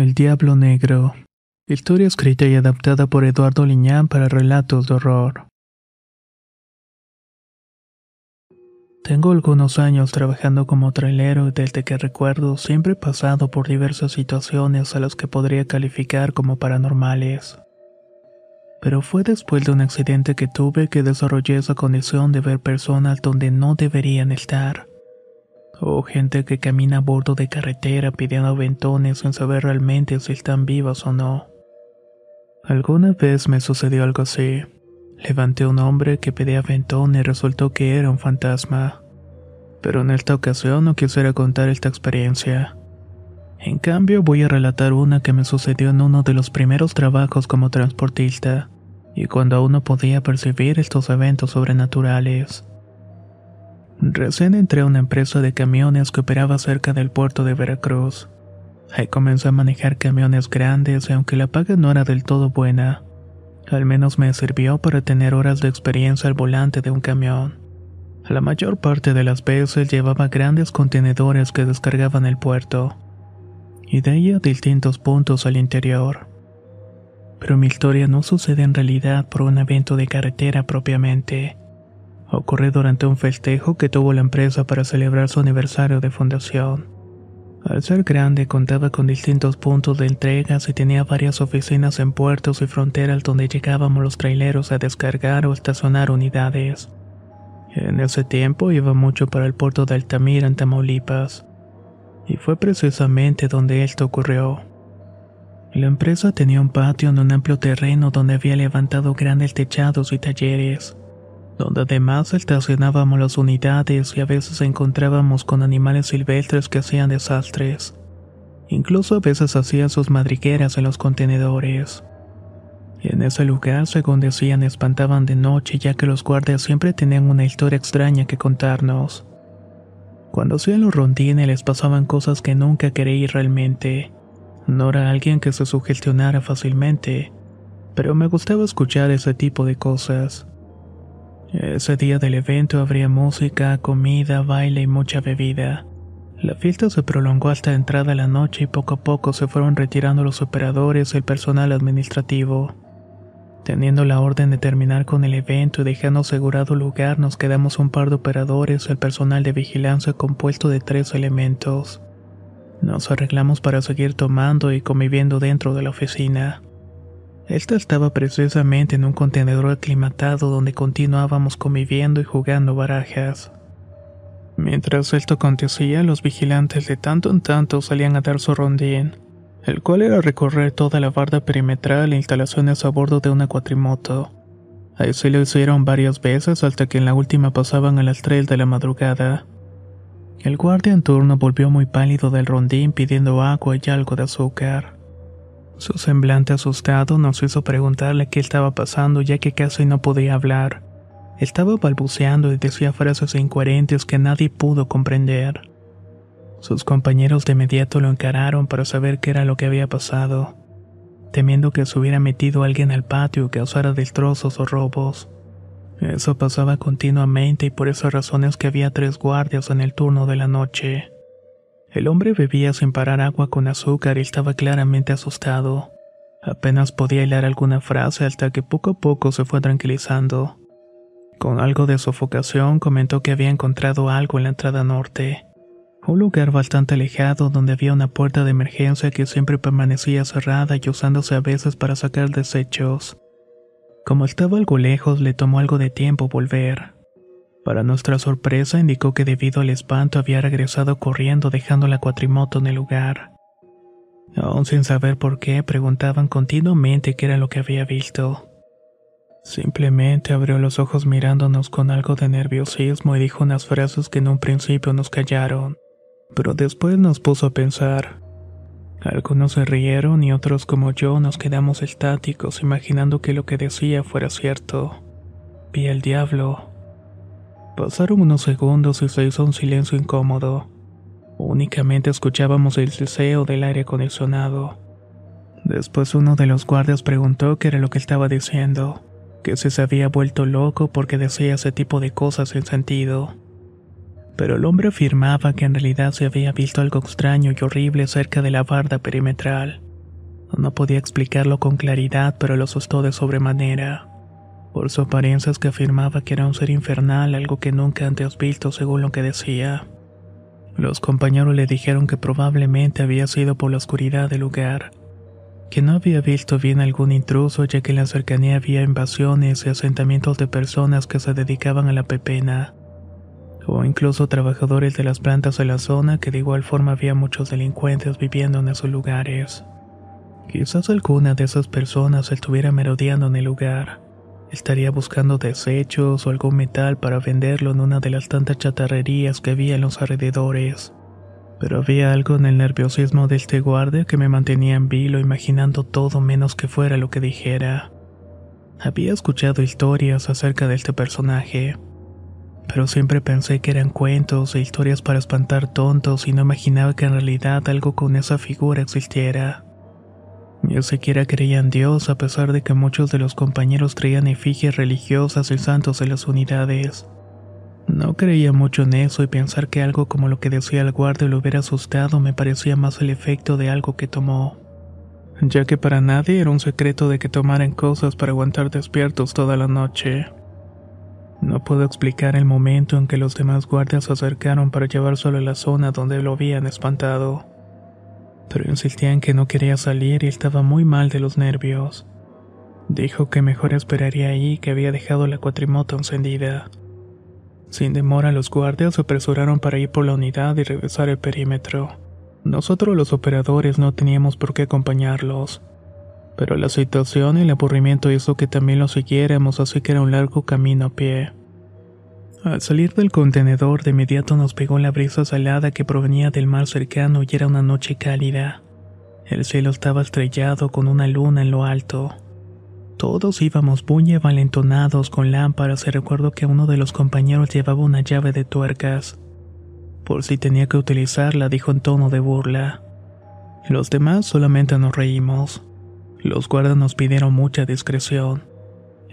El Diablo Negro. Historia escrita y adaptada por Eduardo Liñán para relatos de horror. Tengo algunos años trabajando como trailero y desde que recuerdo siempre he pasado por diversas situaciones a las que podría calificar como paranormales. Pero fue después de un accidente que tuve que desarrollé esa condición de ver personas donde no deberían estar o gente que camina a bordo de carretera pidiendo aventones sin saber realmente si están vivas o no. Alguna vez me sucedió algo así. Levanté un hombre que pedía aventón y resultó que era un fantasma. Pero en esta ocasión no quisiera contar esta experiencia. En cambio voy a relatar una que me sucedió en uno de los primeros trabajos como transportista, y cuando aún no podía percibir estos eventos sobrenaturales. Recién entré a una empresa de camiones que operaba cerca del puerto de Veracruz. Ahí comencé a manejar camiones grandes y aunque la paga no era del todo buena, al menos me sirvió para tener horas de experiencia al volante de un camión. La mayor parte de las veces llevaba grandes contenedores que descargaban el puerto, y de ahí a distintos puntos al interior. Pero mi historia no sucede en realidad por un evento de carretera propiamente ocurrió durante un festejo que tuvo la empresa para celebrar su aniversario de fundación. Al ser grande contaba con distintos puntos de entregas y tenía varias oficinas en puertos y fronteras donde llegábamos los traileros a descargar o estacionar unidades. En ese tiempo iba mucho para el puerto de Altamira en Tamaulipas, y fue precisamente donde esto ocurrió. La empresa tenía un patio en un amplio terreno donde había levantado grandes techados y talleres donde además estacionábamos las unidades y a veces encontrábamos con animales silvestres que hacían desastres. Incluso a veces hacían sus madrigueras en los contenedores. En ese lugar, según decían, espantaban de noche ya que los guardias siempre tenían una historia extraña que contarnos. Cuando hacían los rondines les pasaban cosas que nunca creí realmente. No era alguien que se sugestionara fácilmente, pero me gustaba escuchar ese tipo de cosas. Ese día del evento habría música, comida, baile y mucha bebida. La fiesta se prolongó hasta entrada la noche y poco a poco se fueron retirando los operadores y el personal administrativo. Teniendo la orden de terminar con el evento y dejando asegurado lugar, nos quedamos un par de operadores y el personal de vigilancia compuesto de tres elementos. Nos arreglamos para seguir tomando y conviviendo dentro de la oficina. Esta estaba precisamente en un contenedor aclimatado donde continuábamos conviviendo y jugando barajas. Mientras esto acontecía, los vigilantes de tanto en tanto salían a dar su rondín, el cual era recorrer toda la barda perimetral e instalaciones a bordo de una cuatrimoto. Así lo hicieron varias veces hasta que en la última pasaban a las 3 de la madrugada. El guardia en turno volvió muy pálido del rondín pidiendo agua y algo de azúcar. Su semblante asustado nos hizo preguntarle qué estaba pasando ya que casi no podía hablar. Estaba balbuceando y decía frases incoherentes que nadie pudo comprender. Sus compañeros de inmediato lo encararon para saber qué era lo que había pasado, temiendo que se hubiera metido alguien al patio y causara destrozos o robos. Eso pasaba continuamente y por esas razones que había tres guardias en el turno de la noche. El hombre bebía sin parar agua con azúcar y estaba claramente asustado. Apenas podía hilar alguna frase hasta que poco a poco se fue tranquilizando. Con algo de sofocación comentó que había encontrado algo en la entrada norte. Un lugar bastante alejado donde había una puerta de emergencia que siempre permanecía cerrada y usándose a veces para sacar desechos. Como estaba algo lejos, le tomó algo de tiempo volver. Para nuestra sorpresa, indicó que debido al espanto había regresado corriendo dejando la cuatrimoto en el lugar. Aún sin saber por qué, preguntaban continuamente qué era lo que había visto. Simplemente abrió los ojos mirándonos con algo de nerviosismo y dijo unas frases que en un principio nos callaron, pero después nos puso a pensar. Algunos se rieron y otros como yo nos quedamos estáticos imaginando que lo que decía fuera cierto. Vi al diablo, Pasaron unos segundos y se hizo un silencio incómodo. Únicamente escuchábamos el del aire acondicionado. Después uno de los guardias preguntó qué era lo que estaba diciendo, que se había vuelto loco porque decía ese tipo de cosas sin sentido. Pero el hombre afirmaba que en realidad se había visto algo extraño y horrible cerca de la barda perimetral. No podía explicarlo con claridad, pero lo asustó de sobremanera. Por su apariencia que afirmaba que era un ser infernal, algo que nunca antes visto según lo que decía. Los compañeros le dijeron que probablemente había sido por la oscuridad del lugar, que no había visto bien algún intruso ya que en la cercanía había invasiones y asentamientos de personas que se dedicaban a la pepena, o incluso trabajadores de las plantas de la zona que de igual forma había muchos delincuentes viviendo en esos lugares. Quizás alguna de esas personas estuviera merodeando en el lugar Estaría buscando desechos o algún metal para venderlo en una de las tantas chatarrerías que había en los alrededores. Pero había algo en el nerviosismo de este guardia que me mantenía en vilo imaginando todo menos que fuera lo que dijera. Había escuchado historias acerca de este personaje, pero siempre pensé que eran cuentos e historias para espantar tontos y no imaginaba que en realidad algo con esa figura existiera. Ni siquiera creía en Dios a pesar de que muchos de los compañeros traían efigies religiosas y santos de las unidades. No creía mucho en eso y pensar que algo como lo que decía el guardia lo hubiera asustado me parecía más el efecto de algo que tomó. Ya que para nadie era un secreto de que tomaran cosas para aguantar despiertos toda la noche. No puedo explicar el momento en que los demás guardias se acercaron para llevárselo a la zona donde lo habían espantado pero insistía en que no quería salir y estaba muy mal de los nervios. Dijo que mejor esperaría ahí que había dejado la cuatrimoto encendida. Sin demora los guardias se apresuraron para ir por la unidad y regresar el perímetro. Nosotros los operadores no teníamos por qué acompañarlos. Pero la situación y el aburrimiento hizo que también los siguiéramos, así que era un largo camino a pie. Al salir del contenedor de inmediato nos pegó la brisa salada que provenía del mar cercano y era una noche cálida. El cielo estaba estrellado con una luna en lo alto. Todos íbamos muy valentonados con lámparas y recuerdo que uno de los compañeros llevaba una llave de tuercas. Por si tenía que utilizarla, dijo en tono de burla. Los demás solamente nos reímos. Los guardas nos pidieron mucha discreción.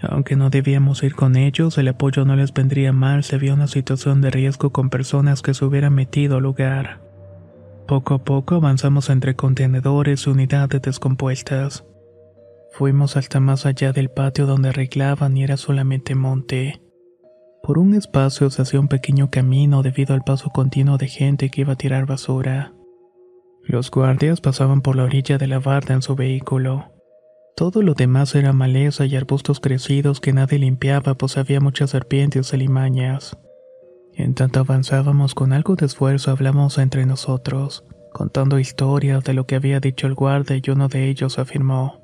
Aunque no debíamos ir con ellos, el apoyo no les vendría mal si había una situación de riesgo con personas que se hubieran metido al lugar. Poco a poco avanzamos entre contenedores y unidades descompuestas. Fuimos hasta más allá del patio donde arreglaban y era solamente monte. Por un espacio se hacía un pequeño camino debido al paso continuo de gente que iba a tirar basura. Los guardias pasaban por la orilla de la barda en su vehículo. Todo lo demás era maleza y arbustos crecidos que nadie limpiaba pues había muchas serpientes y limañas. En tanto avanzábamos con algo de esfuerzo hablamos entre nosotros, contando historias de lo que había dicho el guardia y uno de ellos afirmó.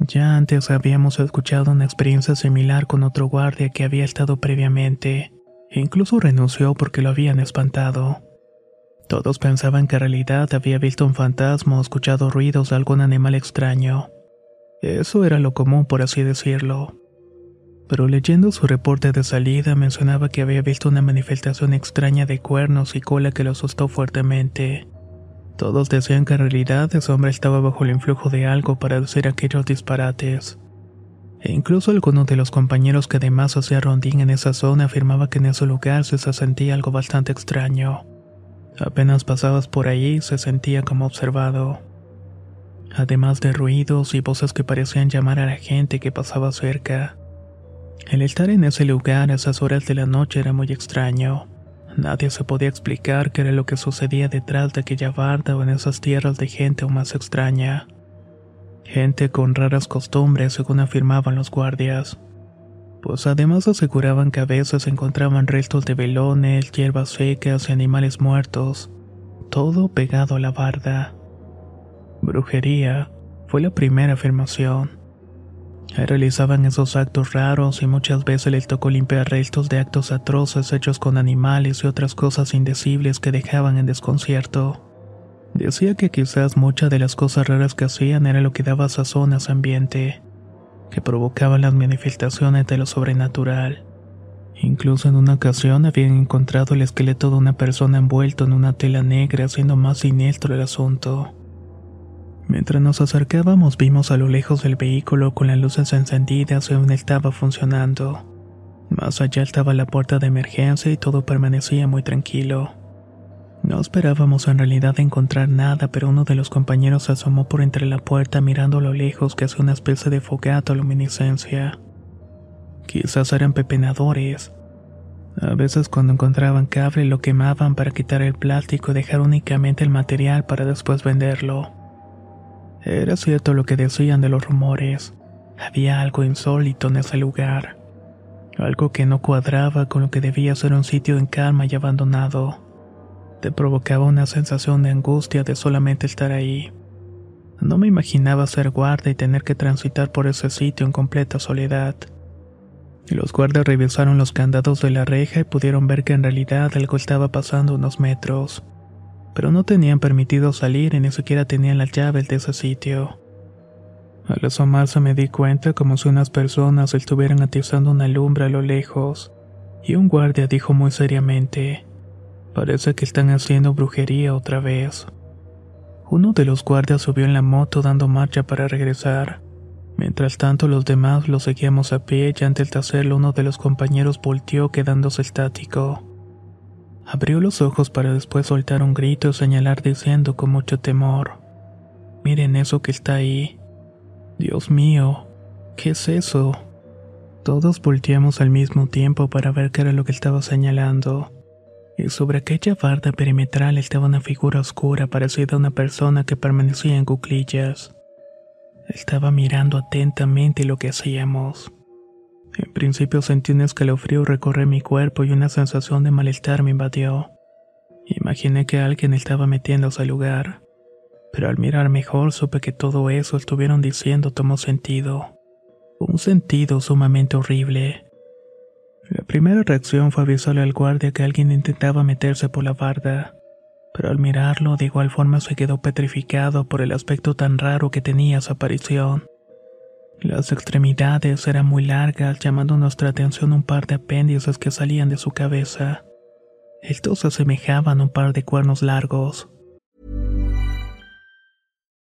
Ya antes habíamos escuchado una experiencia similar con otro guardia que había estado previamente, e incluso renunció porque lo habían espantado. Todos pensaban que en realidad había visto un fantasma o escuchado ruidos de algún animal extraño. Eso era lo común, por así decirlo. Pero leyendo su reporte de salida mencionaba que había visto una manifestación extraña de cuernos y cola que lo asustó fuertemente. Todos decían que en realidad ese hombre estaba bajo el influjo de algo para decir aquellos disparates. E incluso algunos de los compañeros que además hacía rondín en esa zona afirmaba que en ese lugar se sentía algo bastante extraño. Apenas pasabas por ahí se sentía como observado además de ruidos y voces que parecían llamar a la gente que pasaba cerca. El estar en ese lugar a esas horas de la noche era muy extraño. Nadie se podía explicar qué era lo que sucedía detrás de aquella barda o en esas tierras de gente aún más extraña. Gente con raras costumbres, según afirmaban los guardias. Pues además aseguraban que a veces encontraban restos de velones, hierbas secas y animales muertos, todo pegado a la barda. Brujería fue la primera afirmación. Realizaban esos actos raros y muchas veces les tocó limpiar restos de actos atroces hechos con animales y otras cosas indecibles que dejaban en desconcierto. Decía que quizás muchas de las cosas raras que hacían era lo que daba sazón a su ambiente, que provocaban las manifestaciones de lo sobrenatural. Incluso en una ocasión habían encontrado el esqueleto de una persona envuelto en una tela negra, haciendo más siniestro el asunto. Mientras nos acercábamos vimos a lo lejos del vehículo con las luces encendidas y aún estaba funcionando. Más allá estaba la puerta de emergencia y todo permanecía muy tranquilo. No esperábamos en realidad encontrar nada, pero uno de los compañeros se asomó por entre la puerta mirando a lo lejos que hacía una especie de fogata o luminiscencia. Quizás eran pepenadores. A veces cuando encontraban cable lo quemaban para quitar el plástico y dejar únicamente el material para después venderlo. Era cierto lo que decían de los rumores. Había algo insólito en ese lugar. Algo que no cuadraba con lo que debía ser un sitio en calma y abandonado. Te provocaba una sensación de angustia de solamente estar ahí. No me imaginaba ser guardia y tener que transitar por ese sitio en completa soledad. Los guardias revisaron los candados de la reja y pudieron ver que en realidad algo estaba pasando unos metros pero no tenían permitido salir y ni siquiera tenían las llaves de ese sitio. Al asomarse me di cuenta como si unas personas estuvieran atizando una lumbre a lo lejos, y un guardia dijo muy seriamente, parece que están haciendo brujería otra vez. Uno de los guardias subió en la moto dando marcha para regresar. Mientras tanto los demás lo seguíamos a pie y antes de hacerlo uno de los compañeros volteó quedándose estático. Abrió los ojos para después soltar un grito y señalar diciendo con mucho temor, Miren eso que está ahí. Dios mío, ¿qué es eso? Todos volteamos al mismo tiempo para ver qué era lo que estaba señalando. Y sobre aquella barda perimetral estaba una figura oscura parecida a una persona que permanecía en cuclillas. Estaba mirando atentamente lo que hacíamos. En principio sentí un escalofrío recorrer mi cuerpo y una sensación de malestar me invadió. Imaginé que alguien estaba metiéndose al lugar, pero al mirar mejor supe que todo eso estuvieron diciendo tomó sentido. Un sentido sumamente horrible. La primera reacción fue avisarle al guardia que alguien intentaba meterse por la barda, pero al mirarlo de igual forma se quedó petrificado por el aspecto tan raro que tenía su aparición. Las extremidades eran muy largas, llamando nuestra atención un par de apéndices que salían de su cabeza. Estos asemejaban un par de cuernos largos.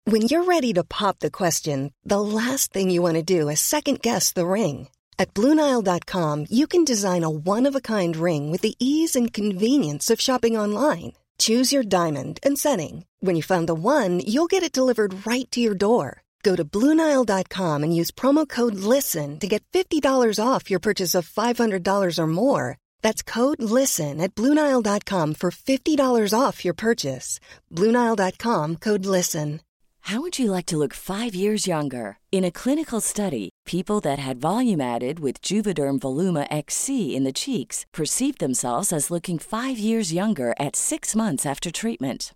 When you're ready to pop the question, the last thing you want to do is second guess the ring. At Bluenile.com, you can design a one-of-a-kind ring with the ease and convenience of shopping online. Choose your diamond and setting. When you find the one, you'll get it delivered right to your door. Go to Bluenile.com and use promo code LISTEN to get $50 off your purchase of $500 or more. That's code LISTEN at Bluenile.com for $50 off your purchase. Bluenile.com code LISTEN. How would you like to look five years younger? In a clinical study, people that had volume added with Juvederm Voluma XC in the cheeks perceived themselves as looking five years younger at six months after treatment.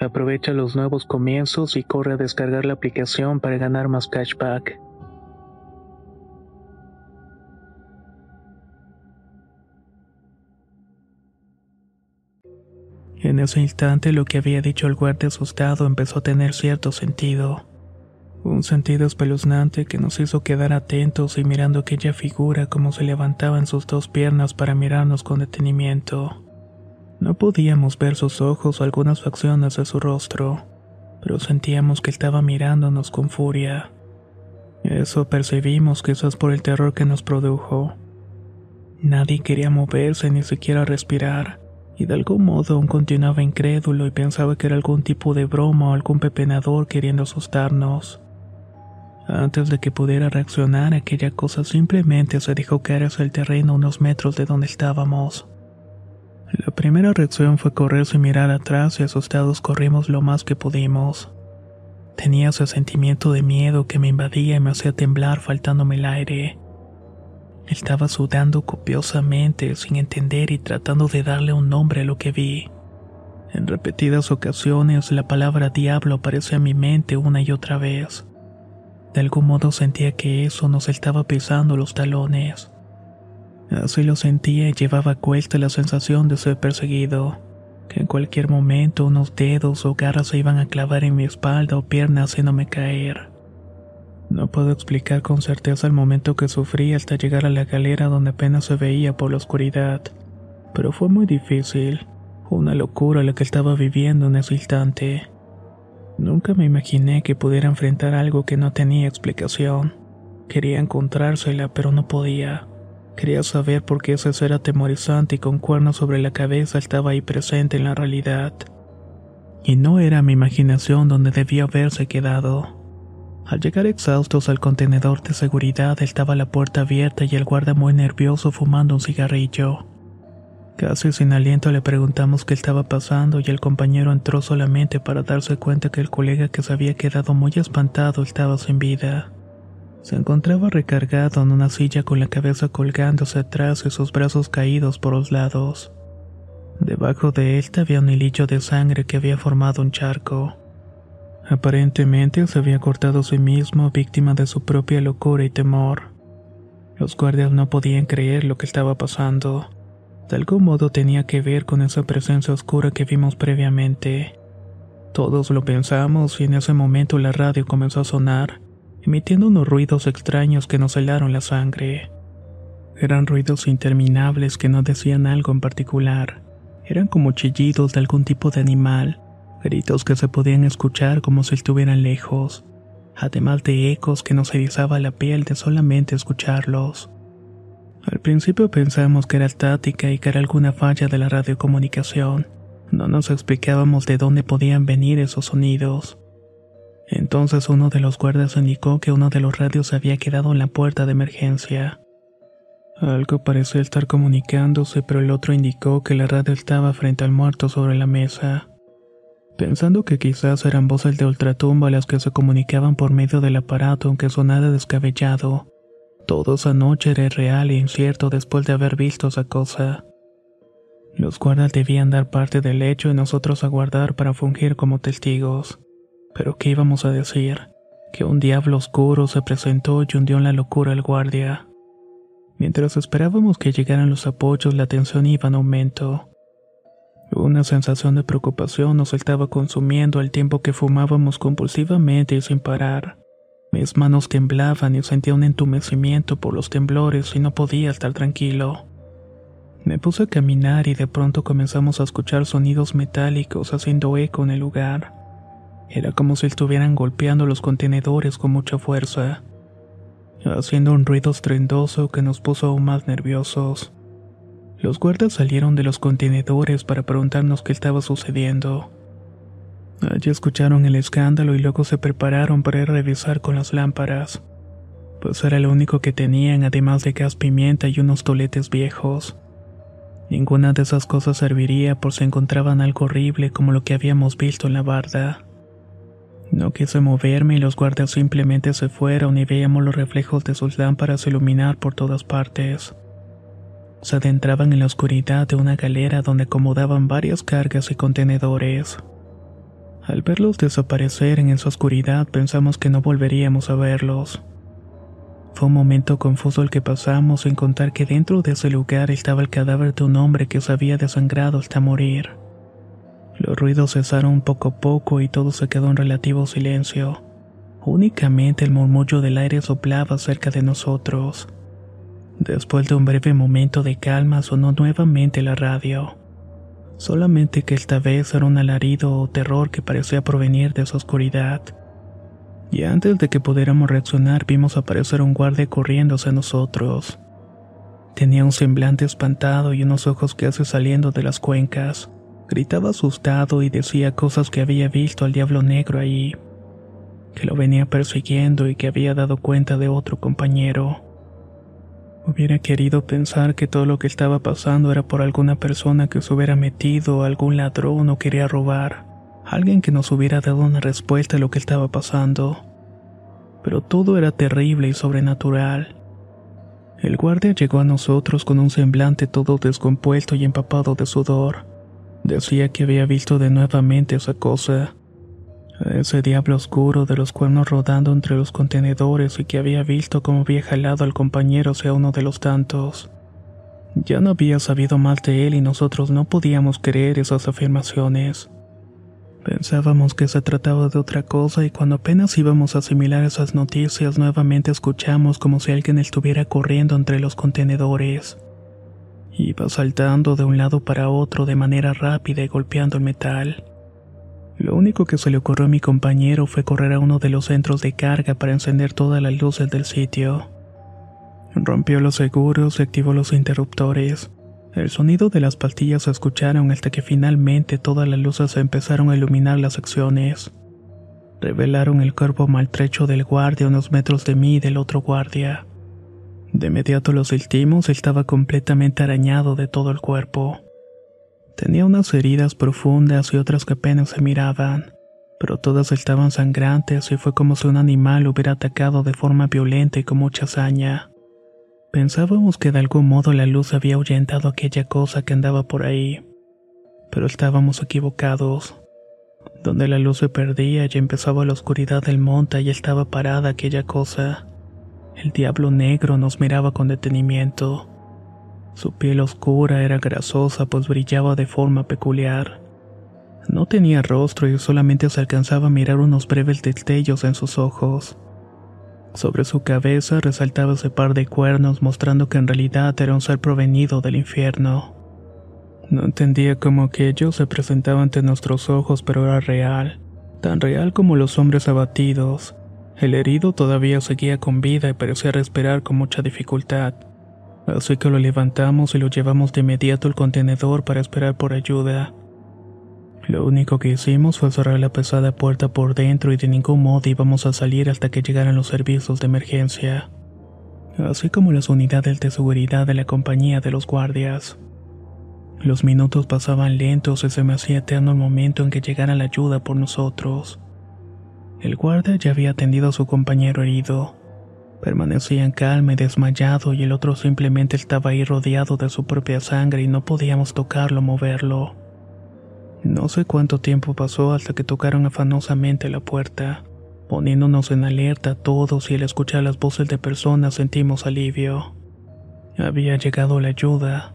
Aprovecha los nuevos comienzos y corre a descargar la aplicación para ganar más cashback. En ese instante lo que había dicho el guardia asustado empezó a tener cierto sentido. Un sentido espeluznante que nos hizo quedar atentos y mirando aquella figura como se levantaba en sus dos piernas para mirarnos con detenimiento. No podíamos ver sus ojos o algunas facciones de su rostro, pero sentíamos que estaba mirándonos con furia. Eso percibimos quizás por el terror que nos produjo. Nadie quería moverse ni siquiera respirar, y de algún modo aún continuaba incrédulo y pensaba que era algún tipo de broma o algún pepenador queriendo asustarnos. Antes de que pudiera reaccionar, aquella cosa simplemente se dejó caer hacia el terreno unos metros de donde estábamos. La primera reacción fue correr sin mirar atrás y asustados corrimos lo más que pudimos. Tenía ese sentimiento de miedo que me invadía y me hacía temblar faltándome el aire. Estaba sudando copiosamente, sin entender y tratando de darle un nombre a lo que vi. En repetidas ocasiones la palabra diablo aparecía en mi mente una y otra vez. De algún modo sentía que eso nos estaba pisando los talones. Así lo sentía y llevaba a cuesta la sensación de ser perseguido, que en cualquier momento unos dedos o garras se iban a clavar en mi espalda o pierna haciéndome caer. No puedo explicar con certeza el momento que sufrí hasta llegar a la galera donde apenas se veía por la oscuridad, pero fue muy difícil, una locura la que estaba viviendo en ese instante. Nunca me imaginé que pudiera enfrentar algo que no tenía explicación. Quería encontrársela, pero no podía. Quería saber por qué ese ser atemorizante y con cuernos sobre la cabeza estaba ahí presente en la realidad. Y no era mi imaginación donde debía haberse quedado. Al llegar exhaustos al contenedor de seguridad estaba la puerta abierta y el guarda muy nervioso fumando un cigarrillo. Casi sin aliento le preguntamos qué estaba pasando y el compañero entró solamente para darse cuenta que el colega que se había quedado muy espantado estaba sin vida. Se encontraba recargado en una silla con la cabeza colgándose atrás y sus brazos caídos por los lados. Debajo de él había un hilillo de sangre que había formado un charco. Aparentemente se había cortado a sí mismo víctima de su propia locura y temor. Los guardias no podían creer lo que estaba pasando. De algún modo tenía que ver con esa presencia oscura que vimos previamente. Todos lo pensamos y en ese momento la radio comenzó a sonar emitiendo unos ruidos extraños que nos helaron la sangre. Eran ruidos interminables que no decían algo en particular. Eran como chillidos de algún tipo de animal, gritos que se podían escuchar como si estuvieran lejos, además de ecos que nos erizaba la piel de solamente escucharlos. Al principio pensamos que era estática y que era alguna falla de la radiocomunicación. No nos explicábamos de dónde podían venir esos sonidos. Entonces uno de los guardias indicó que uno de los radios había quedado en la puerta de emergencia. Algo pareció estar comunicándose, pero el otro indicó que la radio estaba frente al muerto sobre la mesa. Pensando que quizás eran voces de ultratumba las que se comunicaban por medio del aparato aunque sonara descabellado. Todo esa noche era real e incierto después de haber visto esa cosa. Los guardas debían dar parte del hecho y nosotros aguardar para fungir como testigos. Pero ¿qué íbamos a decir? Que un diablo oscuro se presentó y hundió en la locura al guardia. Mientras esperábamos que llegaran los apoyos, la tensión iba en aumento. Una sensación de preocupación nos estaba consumiendo al tiempo que fumábamos compulsivamente y sin parar. Mis manos temblaban y sentía un entumecimiento por los temblores y no podía estar tranquilo. Me puse a caminar y de pronto comenzamos a escuchar sonidos metálicos haciendo eco en el lugar. Era como si estuvieran golpeando los contenedores con mucha fuerza, haciendo un ruido estruendoso que nos puso aún más nerviosos. Los guardas salieron de los contenedores para preguntarnos qué estaba sucediendo. Allí escucharon el escándalo y luego se prepararon para ir a revisar con las lámparas, pues era lo único que tenían además de gas pimienta y unos toletes viejos. Ninguna de esas cosas serviría por si encontraban algo horrible como lo que habíamos visto en la barda. No quise moverme y los guardias simplemente se fueron y veíamos los reflejos de sus lámparas iluminar por todas partes se adentraban en la oscuridad de una galera donde acomodaban varias cargas y contenedores. Al verlos desaparecer en esa oscuridad pensamos que no volveríamos a verlos. Fue un momento confuso el que pasamos sin contar que dentro de ese lugar estaba el cadáver de un hombre que se había desangrado hasta morir. Los ruidos cesaron poco a poco y todo se quedó en relativo silencio. Únicamente el murmullo del aire soplaba cerca de nosotros. Después de un breve momento de calma sonó nuevamente la radio. Solamente que esta vez era un alarido o terror que parecía provenir de esa oscuridad. Y antes de que pudiéramos reaccionar vimos aparecer un guardia corriendo hacia nosotros. Tenía un semblante espantado y unos ojos casi saliendo de las cuencas. Gritaba asustado y decía cosas que había visto al diablo negro ahí, que lo venía persiguiendo y que había dado cuenta de otro compañero. Hubiera querido pensar que todo lo que estaba pasando era por alguna persona que se hubiera metido, algún ladrón o quería robar, alguien que nos hubiera dado una respuesta a lo que estaba pasando. Pero todo era terrible y sobrenatural. El guardia llegó a nosotros con un semblante todo descompuesto y empapado de sudor. Decía que había visto de nuevamente esa cosa, ese diablo oscuro de los cuernos rodando entre los contenedores y que había visto cómo había jalado al compañero sea uno de los tantos. Ya no había sabido más de él y nosotros no podíamos creer esas afirmaciones. Pensábamos que se trataba de otra cosa y cuando apenas íbamos a asimilar esas noticias nuevamente escuchamos como si alguien estuviera corriendo entre los contenedores. Iba saltando de un lado para otro de manera rápida y golpeando el metal. Lo único que se le ocurrió a mi compañero fue correr a uno de los centros de carga para encender todas las luces del sitio. Rompió los seguros y activó los interruptores. El sonido de las pastillas se escucharon hasta que finalmente todas las luces empezaron a iluminar las secciones. Revelaron el cuerpo maltrecho del guardia a unos metros de mí y del otro guardia. De inmediato los sentimos, estaba completamente arañado de todo el cuerpo. Tenía unas heridas profundas y otras que apenas se miraban, pero todas estaban sangrantes y fue como si un animal hubiera atacado de forma violenta y con mucha hazaña. Pensábamos que de algún modo la luz había ahuyentado aquella cosa que andaba por ahí, pero estábamos equivocados. Donde la luz se perdía y empezaba la oscuridad del monte y estaba parada aquella cosa. El diablo negro nos miraba con detenimiento. Su piel oscura era grasosa pues brillaba de forma peculiar. No tenía rostro y solamente se alcanzaba a mirar unos breves destellos en sus ojos. Sobre su cabeza resaltaba ese par de cuernos mostrando que en realidad era un ser provenido del infierno. No entendía cómo aquello se presentaba ante nuestros ojos, pero era real, tan real como los hombres abatidos. El herido todavía seguía con vida y parecía respirar con mucha dificultad. Así que lo levantamos y lo llevamos de inmediato al contenedor para esperar por ayuda. Lo único que hicimos fue cerrar la pesada puerta por dentro y de ningún modo íbamos a salir hasta que llegaran los servicios de emergencia, así como las unidades de seguridad de la compañía de los guardias. Los minutos pasaban lentos y se me hacía eterno el momento en que llegara la ayuda por nosotros. El guardia ya había atendido a su compañero herido Permanecía en calma y desmayado y el otro simplemente estaba ahí rodeado de su propia sangre y no podíamos tocarlo o moverlo. No sé cuánto tiempo pasó hasta que tocaron afanosamente la puerta, poniéndonos en alerta todos y al escuchar las voces de personas sentimos alivio. Había llegado la ayuda.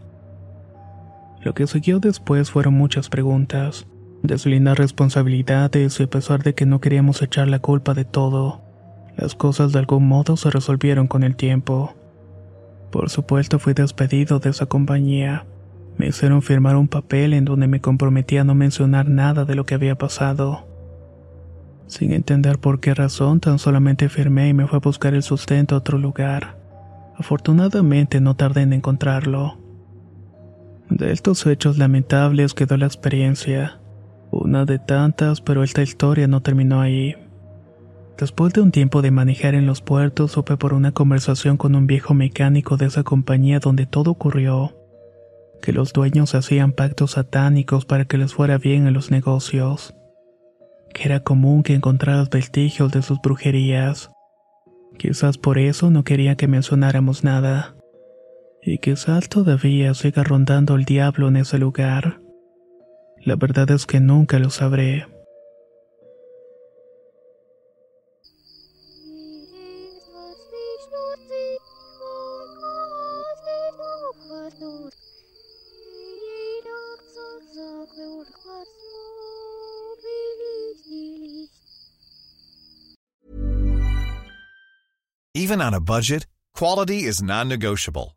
Lo que siguió después fueron muchas preguntas, deslindar responsabilidades y a pesar de que no queríamos echar la culpa de todo, las cosas de algún modo se resolvieron con el tiempo. Por supuesto fui despedido de esa compañía me hicieron firmar un papel en donde me comprometía a no mencionar nada de lo que había pasado. Sin entender por qué razón, tan solamente firmé y me fue a buscar el sustento a otro lugar. Afortunadamente no tardé en encontrarlo. De estos hechos lamentables quedó la experiencia. Una de tantas, pero esta historia no terminó ahí. Después de un tiempo de manejar en los puertos, supe por una conversación con un viejo mecánico de esa compañía donde todo ocurrió que los dueños hacían pactos satánicos para que les fuera bien en los negocios, que era común que encontraras vestigios de sus brujerías. Quizás por eso no quería que mencionáramos nada. Y quizás todavía siga rondando el diablo en ese lugar. La verdad es que nunca lo sabré. Even on a budget, quality is non-negotiable.